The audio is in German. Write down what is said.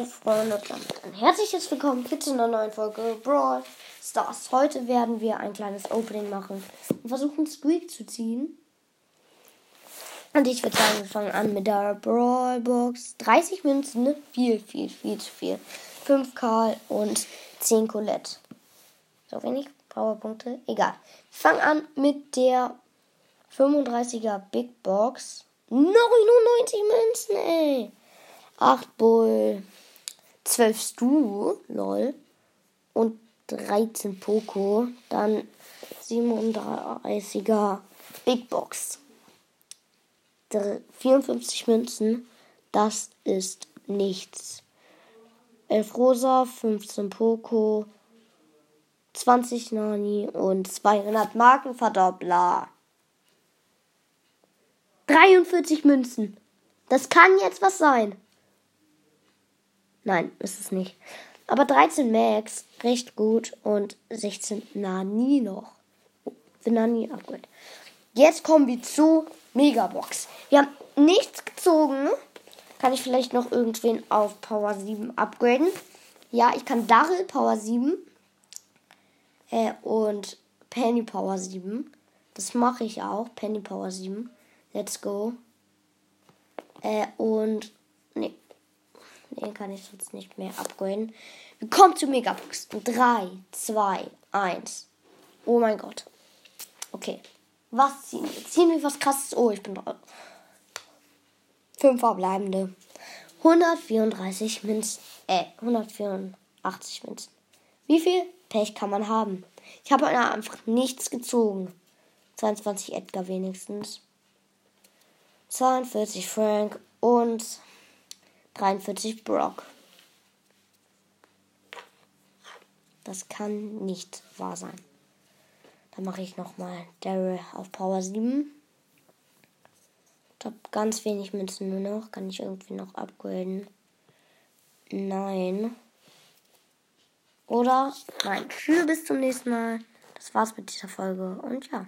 Hallo Freunde und damit ein herzliches Willkommen zu einer neuen Folge Brawl Stars. Heute werden wir ein kleines Opening machen und versuchen Squeak zu ziehen. Und ich würde sagen, wir fangen an mit der Brawl Box. 30 Münzen, ne? viel, viel, viel zu viel. 5 Karl und 10 Colette. So wenig Powerpunkte, egal. Wir fangen an mit der 35er Big Box. 99 Münzen, ey. 8 Bull, 12 Stu, lol. Und 13 Poco. Dann 37er Big Box. 54 Münzen. Das ist nichts. 11 Rosa, 15 Poco, 20 Nani und 200 Markenverdoppler. 43 Münzen. Das kann jetzt was sein. Nein, ist es nicht. Aber 13 Max, recht gut. Und 16 Nani noch. Für Nani Upgrade. Jetzt kommen wir zu Megabox. Wir haben nichts gezogen. Kann ich vielleicht noch irgendwen auf Power 7 upgraden? Ja, ich kann Daryl Power 7 äh, und Penny Power 7. Das mache ich auch. Penny Power 7. Let's go. Äh, und nee, den kann ich sonst nicht mehr upgraden. Wir kommen zu Megabox. 3, 2, 1. Oh mein Gott. Okay. Was ziehen wir? Ziehen wir was krasses? Oh, ich bin drauf. Fünf verbleibende. 134 Münzen. Äh, 184 Münzen. Wie viel Pech kann man haben? Ich habe einfach nichts gezogen. 22 Edgar wenigstens. 42 Frank und 43 Brock. Das kann nicht wahr sein. Dann mache ich nochmal Daryl auf Power 7. Ich habe ganz wenig Münzen nur noch. Kann ich irgendwie noch upgraden? Nein. Oder? Nein. Tschüss, bis zum nächsten Mal. Das war's mit dieser Folge. Und ja.